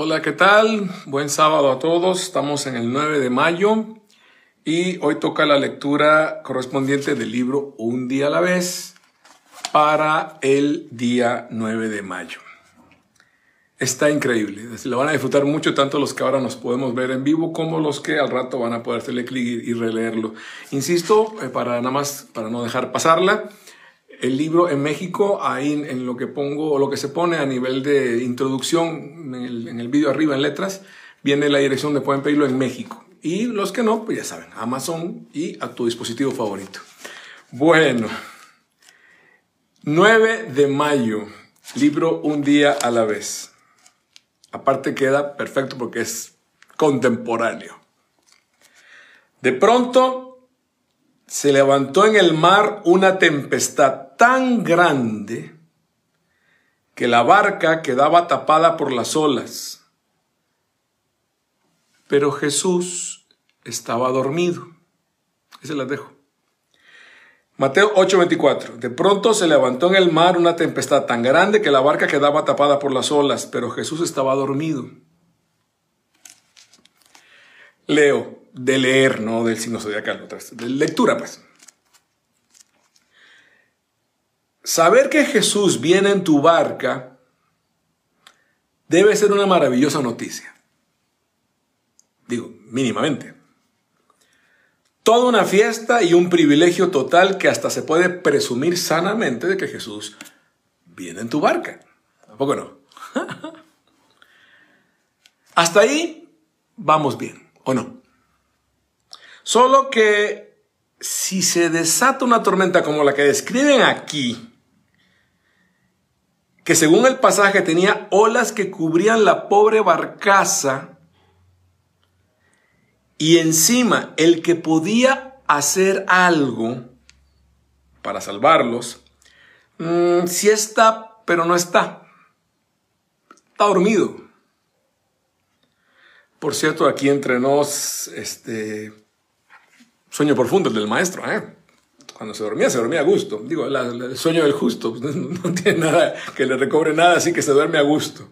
Hola, ¿qué tal? Buen sábado a todos. Estamos en el 9 de mayo y hoy toca la lectura correspondiente del libro Un día a la vez para el día 9 de mayo. Está increíble. Lo van a disfrutar mucho tanto los que ahora nos podemos ver en vivo como los que al rato van a poder hacerle clic y releerlo. Insisto, eh, para nada más, para no dejar pasarla, el libro en México, ahí en lo que pongo, o lo que se pone a nivel de introducción, en el, en el vídeo arriba en letras, viene la dirección de pueden pedirlo en México. Y los que no, pues ya saben, Amazon y a tu dispositivo favorito. Bueno, 9 de mayo, libro Un día a la vez. Aparte queda perfecto porque es contemporáneo. De pronto se levantó en el mar una tempestad tan grande que la barca quedaba tapada por las olas. Pero Jesús estaba dormido. Ese las dejo. Mateo 8:24. De pronto se levantó en el mar una tempestad tan grande que la barca quedaba tapada por las olas, pero Jesús estaba dormido. Leo de leer, no del signo zodiacal, de lectura, pues. Saber que Jesús viene en tu barca debe ser una maravillosa noticia. Digo, mínimamente. Toda una fiesta y un privilegio total que hasta se puede presumir sanamente de que Jesús viene en tu barca. ¿Tampoco no? hasta ahí vamos bien, ¿o no? Solo que si se desata una tormenta como la que describen aquí, que según el pasaje tenía olas que cubrían la pobre barcaza, y encima el que podía hacer algo para salvarlos, mm, si está, pero no está. Está dormido. Por cierto, aquí entre nos, este, Sueño profundo el del maestro, ¿eh? Cuando se dormía, se dormía a gusto. Digo, el sueño del justo, pues, no, tiene nada que le recobre nada, así que se duerme a gusto.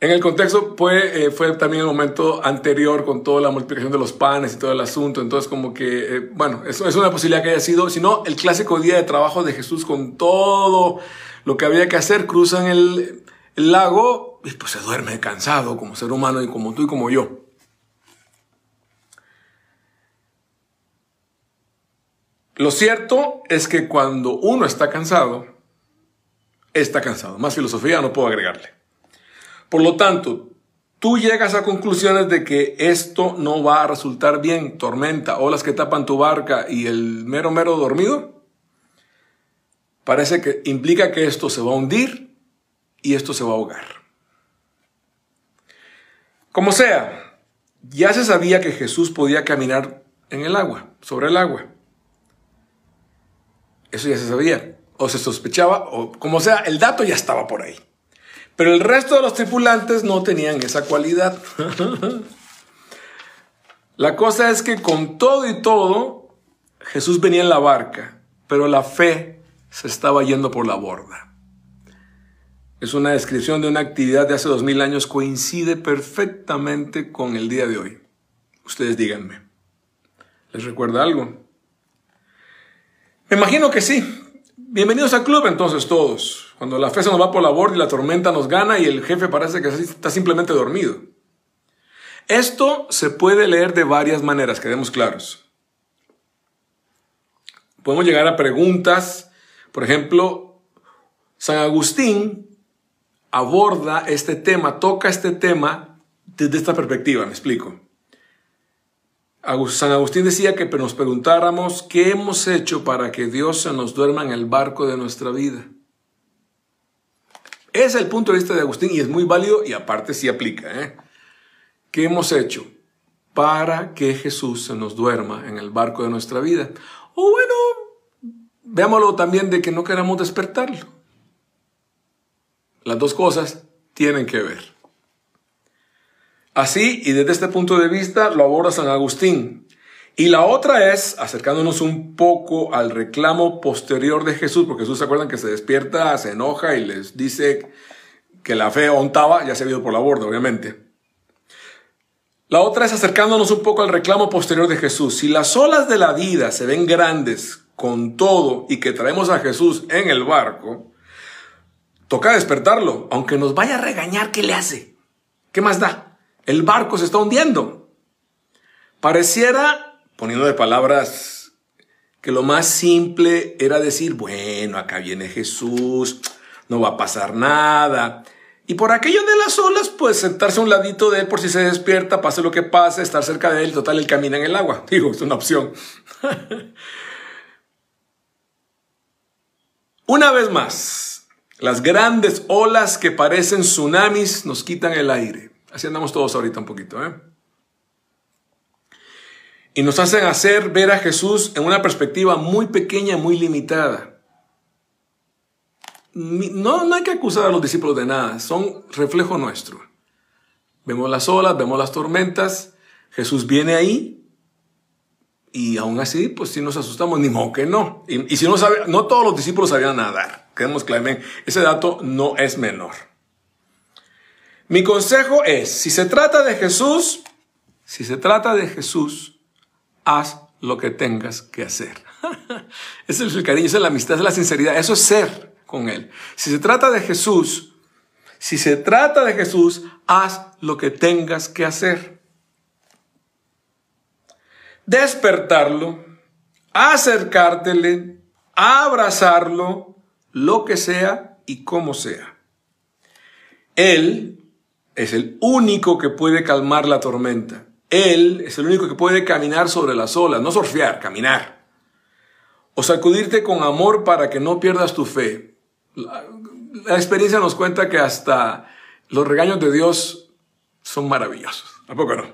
En el contexto fue, eh, fue también el momento anterior con toda la multiplicación de los panes y todo el asunto. Entonces, como que, eh, bueno, eso es una posibilidad que haya sido, sino el clásico día de trabajo de Jesús con todo lo que había que hacer, cruzan el, el lago y pues se duerme cansado como ser humano y como tú y como yo. Lo cierto es que cuando uno está cansado, está cansado. Más filosofía no puedo agregarle. Por lo tanto, tú llegas a conclusiones de que esto no va a resultar bien, tormenta, olas que tapan tu barca y el mero mero dormido, parece que implica que esto se va a hundir y esto se va a ahogar. Como sea, ya se sabía que Jesús podía caminar en el agua, sobre el agua. Eso ya se sabía, o se sospechaba, o como sea, el dato ya estaba por ahí. Pero el resto de los tripulantes no tenían esa cualidad. la cosa es que con todo y todo, Jesús venía en la barca, pero la fe se estaba yendo por la borda. Es una descripción de una actividad de hace dos mil años, coincide perfectamente con el día de hoy. Ustedes díganme. ¿Les recuerda algo? Me imagino que sí. Bienvenidos al club entonces todos. Cuando la fe se nos va por la borda y la tormenta nos gana y el jefe parece que está simplemente dormido. Esto se puede leer de varias maneras, quedemos claros. Podemos llegar a preguntas, por ejemplo, San Agustín aborda este tema, toca este tema desde esta perspectiva, me explico. San Agustín decía que nos preguntáramos qué hemos hecho para que Dios se nos duerma en el barco de nuestra vida. Ese es el punto de vista de Agustín y es muy válido y aparte sí aplica. ¿eh? ¿Qué hemos hecho para que Jesús se nos duerma en el barco de nuestra vida? O bueno, veámoslo también de que no queramos despertarlo. Las dos cosas tienen que ver. Así, y desde este punto de vista, lo aborda San Agustín. Y la otra es, acercándonos un poco al reclamo posterior de Jesús, porque Jesús se acuerdan que se despierta, se enoja y les dice que la fe ontaba, ya se ha ido por la borda, obviamente. La otra es acercándonos un poco al reclamo posterior de Jesús. Si las olas de la vida se ven grandes con todo y que traemos a Jesús en el barco, toca despertarlo, aunque nos vaya a regañar, ¿qué le hace? ¿Qué más da? El barco se está hundiendo. Pareciera, poniendo de palabras, que lo más simple era decir, bueno, acá viene Jesús, no va a pasar nada. Y por aquello de las olas, pues sentarse a un ladito de él por si se despierta, pase lo que pase, estar cerca de él, total, él camina en el agua. Digo, es una opción. una vez más, las grandes olas que parecen tsunamis nos quitan el aire. Así andamos todos ahorita un poquito, ¿eh? Y nos hacen hacer ver a Jesús en una perspectiva muy pequeña, muy limitada no, no hay que acusar a los discípulos de nada, son reflejo nuestro. Vemos las olas, vemos las tormentas, Jesús viene ahí y aún así, pues si nos asustamos, ni modo que no. Y, si no sabe, no todos los discípulos sabían nadar. Queremos claro, ese dato no es menor. Mi consejo es, si se trata de Jesús, si se trata de Jesús, haz lo que tengas que hacer. ese es el cariño, esa es la amistad, esa es la sinceridad, eso es ser con Él. Si se trata de Jesús, si se trata de Jesús, haz lo que tengas que hacer. Despertarlo, acercártele, abrazarlo, lo que sea y como sea. Él es el único que puede calmar la tormenta. Él es el único que puede caminar sobre las olas, no surfear, caminar. O sacudirte con amor para que no pierdas tu fe. La, experiencia nos cuenta que hasta los regaños de Dios son maravillosos. ¿A poco no?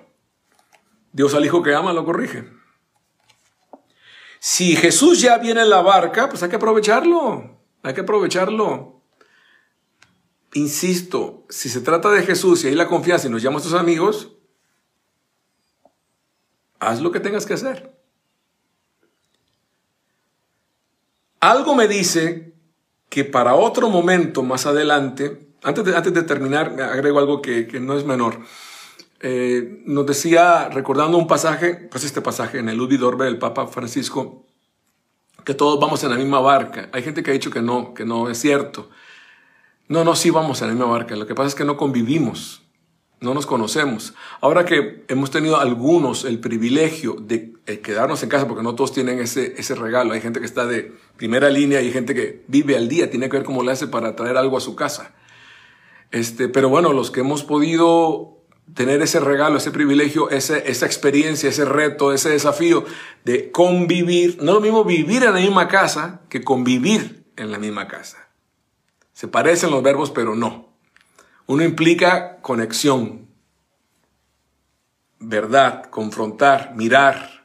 Dios al hijo que ama lo corrige. Si Jesús ya viene en la barca, pues hay que aprovecharlo. Hay que aprovecharlo. Insisto, si se trata de Jesús y hay la confianza y nos llama a tus amigos, haz lo que tengas que hacer. Algo me dice que para otro momento más adelante, antes de, antes de terminar, agrego algo que, no es menor. Eh, nos decía, recordando un pasaje, pues este pasaje en el Ludi Dorbe del Papa Francisco, que todos vamos en la misma barca. Hay gente que ha dicho que no, que no es cierto. No, no, sí vamos en la misma barca. Lo que pasa es que no convivimos no nos conocemos. Ahora que hemos tenido algunos el privilegio de eh, quedarnos en casa, porque no todos tienen ese, ese regalo, hay gente que está de primera línea hay gente que vive al día, tiene que ver cómo le hace para traer algo a su casa. Este, pero bueno, los que hemos podido tener ese regalo, ese privilegio, ese, esa experiencia, ese reto, ese desafío de convivir, no lo mismo vivir en la misma casa que convivir en la misma casa. Se parecen los verbos, pero no. Uno implica conexión, verdad, confrontar, mirar,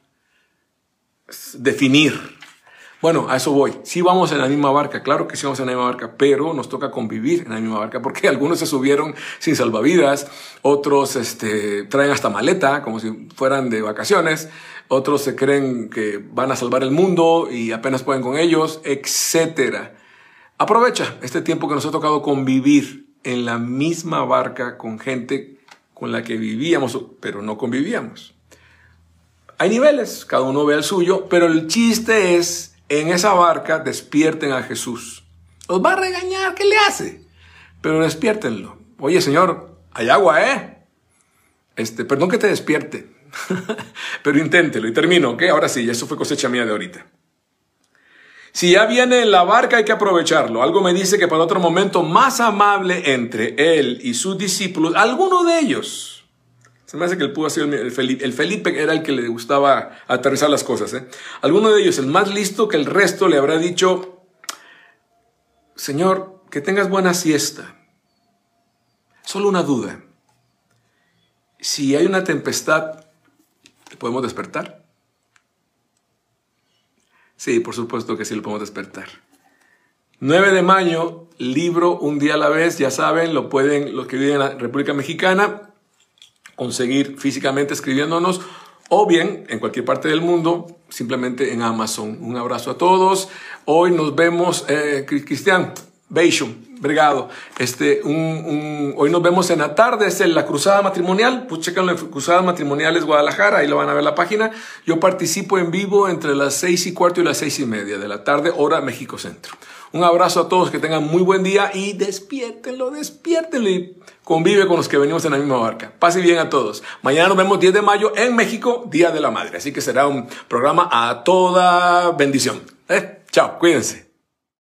definir. Bueno, a eso voy. Sí vamos en la misma barca, claro que sí vamos en la misma barca, pero nos toca convivir en la misma barca porque algunos se subieron sin salvavidas, otros este, traen hasta maleta como si fueran de vacaciones, otros se creen que van a salvar el mundo y apenas pueden con ellos, etc. Aprovecha este tiempo que nos ha tocado convivir en la misma barca con gente con la que vivíamos, pero no convivíamos. Hay niveles, cada uno ve el suyo, pero el chiste es, en esa barca despierten a Jesús. Os va a regañar, ¿qué le hace? Pero despiértenlo. Oye, Señor, hay agua, ¿eh? Este, perdón que te despierte, pero inténtelo y termino, ¿ok? Ahora sí, eso fue cosecha mía de ahorita. Si ya viene en la barca hay que aprovecharlo. Algo me dice que para otro momento más amable entre él y sus discípulos, alguno de ellos, se me hace que el pudo ser el Felipe, el Felipe era el que le gustaba aterrizar las cosas, ¿eh? Alguno de ellos, el más listo que el resto, le habrá dicho, Señor, que tengas buena siesta. Solo una duda. Si hay una tempestad, ¿te podemos despertar? Sí, por supuesto que sí lo podemos despertar. 9 de mayo, libro Un día a la vez, ya saben, lo pueden los que viven en la República Mexicana conseguir físicamente escribiéndonos o bien en cualquier parte del mundo, simplemente en Amazon. Un abrazo a todos. Hoy nos vemos, eh, Cristian, Beijing. Brigado. Este, hoy nos vemos en la tarde, es la Cruzada Matrimonial. Pues chequen la Cruzada Matrimoniales Guadalajara, ahí lo van a ver la página. Yo participo en vivo entre las seis y cuarto y las seis y media de la tarde, hora México Centro. Un abrazo a todos, que tengan muy buen día y despiértenlo, despiértenlo y convive con los que venimos en la misma barca. Pase bien a todos. Mañana nos vemos 10 de mayo en México, Día de la Madre. Así que será un programa a toda bendición. ¿Eh? Chao, cuídense.